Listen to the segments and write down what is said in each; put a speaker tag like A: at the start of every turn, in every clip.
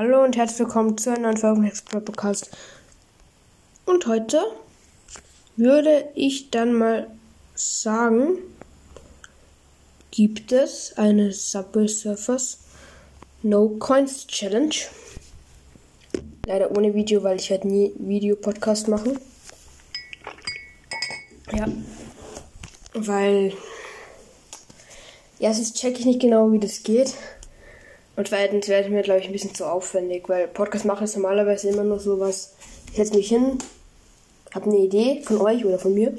A: Hallo und herzlich willkommen zu einer neuen Folge von Explorer Podcast. Und heute würde ich dann mal sagen, gibt es eine Subway Surfers No Coins Challenge. Leider ohne Video, weil ich werde nie Video-Podcast machen. Ja. Weil erstens checke ich nicht genau, wie das geht. Und zweitens wäre mir, glaube ich, ein bisschen zu aufwendig, weil Podcast machen ist normalerweise immer nur so was. Ich setze mich hin, habe eine Idee von euch oder von mir.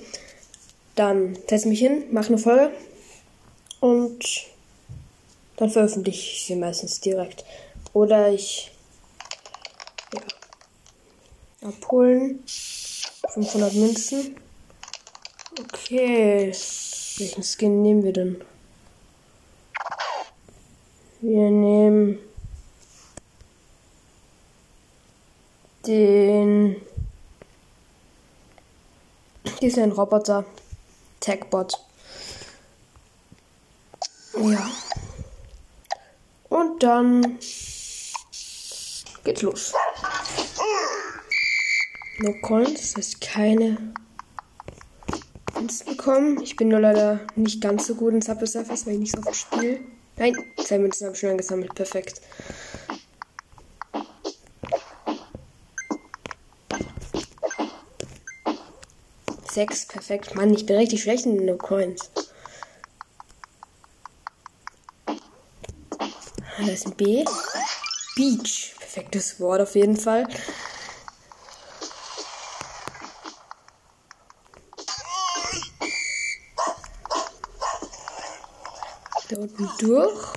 A: Dann setze mich hin, mache eine Folge und dann veröffentliche ich sie meistens direkt. Oder ich ja, abholen 500 Münzen. Okay, welchen Skin nehmen wir denn? Wir nehmen den. Ein Roboter. Techbot. Ja. Und dann geht's los. No Coins, das heißt keine Münzen bekommen. Ich bin nur leider nicht ganz so gut in Subway Surfers, weil ich nicht so oft spiele. Nein, zwei Münzen habe ich schon angesammelt. Perfekt. Sechs, perfekt. Mann, ich bin richtig schlecht in No Coins. Ah, da ist ein B. Beach. Perfektes Wort auf jeden Fall. Unten durch.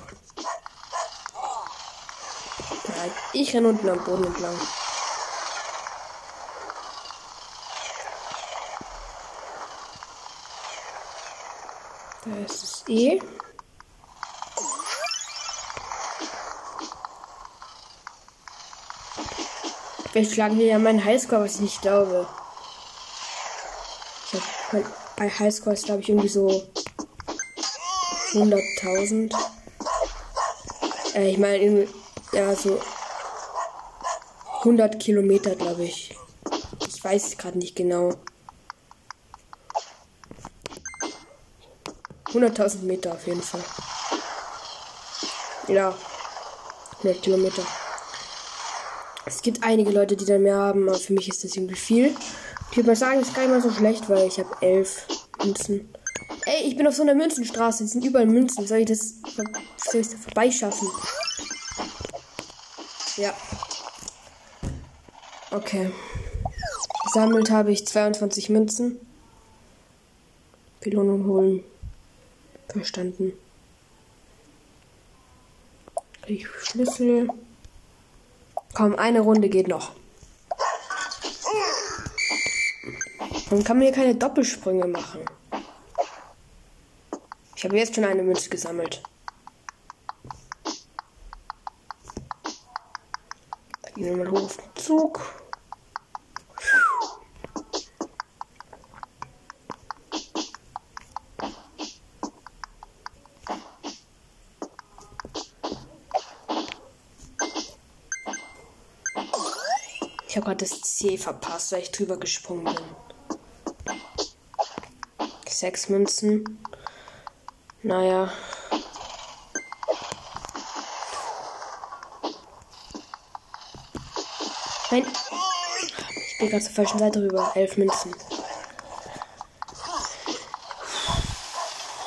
A: Ich renne unten am Boden entlang. Da ist das E. Vielleicht schlagen wir ja meinen Highscore, was ich nicht glaube. Ich hab, bei Highscore ist glaube ich irgendwie so 100.000. Äh, ich meine, ja, so 100 Kilometer, glaube ich. Ich weiß gerade nicht genau. 100.000 Meter auf jeden Fall. Ja, 100 Kilometer. Es gibt einige Leute, die da mehr haben, aber für mich ist das irgendwie viel. Ich würde mal sagen, es ist gar nicht mal so schlecht, weil ich habe elf Münzen. Ey, ich bin auf so einer Münzenstraße. Es sind überall Münzen. Soll ich das, soll ich das vorbeischaffen? Ja. Okay. Gesammelt habe ich 22 Münzen. Belohnung holen. Verstanden. Ich Schlüssel. Komm, eine Runde geht noch. Dann kann man hier keine Doppelsprünge machen. Ich habe jetzt schon eine Münze gesammelt. Gehen wir mal hoch auf den Zug. Ich habe gerade das C verpasst, weil ich drüber gesprungen bin. Sechs Münzen. Naja. Nein. Ich bin gerade zur falschen Seite rüber. Elf Münzen.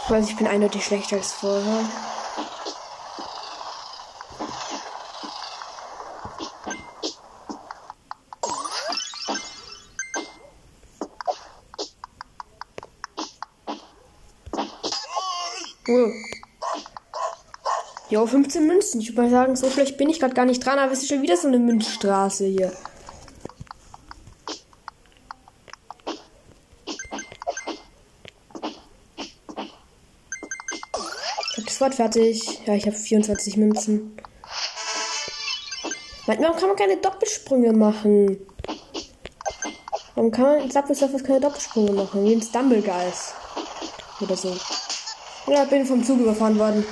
A: Weiß, ich bin eindeutig schlechter als vorher. Oh. Jo, 15 Münzen. Ich würde mal sagen, so schlecht bin ich gerade gar nicht dran, aber es ist schon wieder so eine Münzstraße hier. Ich habe das Wort fertig. Ja, ich habe 24 Münzen. Warum kann man keine Doppelsprünge machen? Warum kann man in Subway Surfers keine Doppelsprünge machen? Wie ein Stumblegeist. Oder so. Ja, bin vom Zug überfahren worden.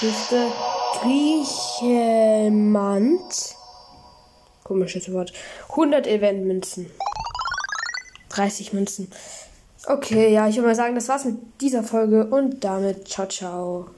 A: Küste. Griechenland. Komisches Wort. 100 Event-Münzen. 30 Münzen. Okay, ja, ich würde mal sagen, das war's mit dieser Folge und damit ciao, ciao.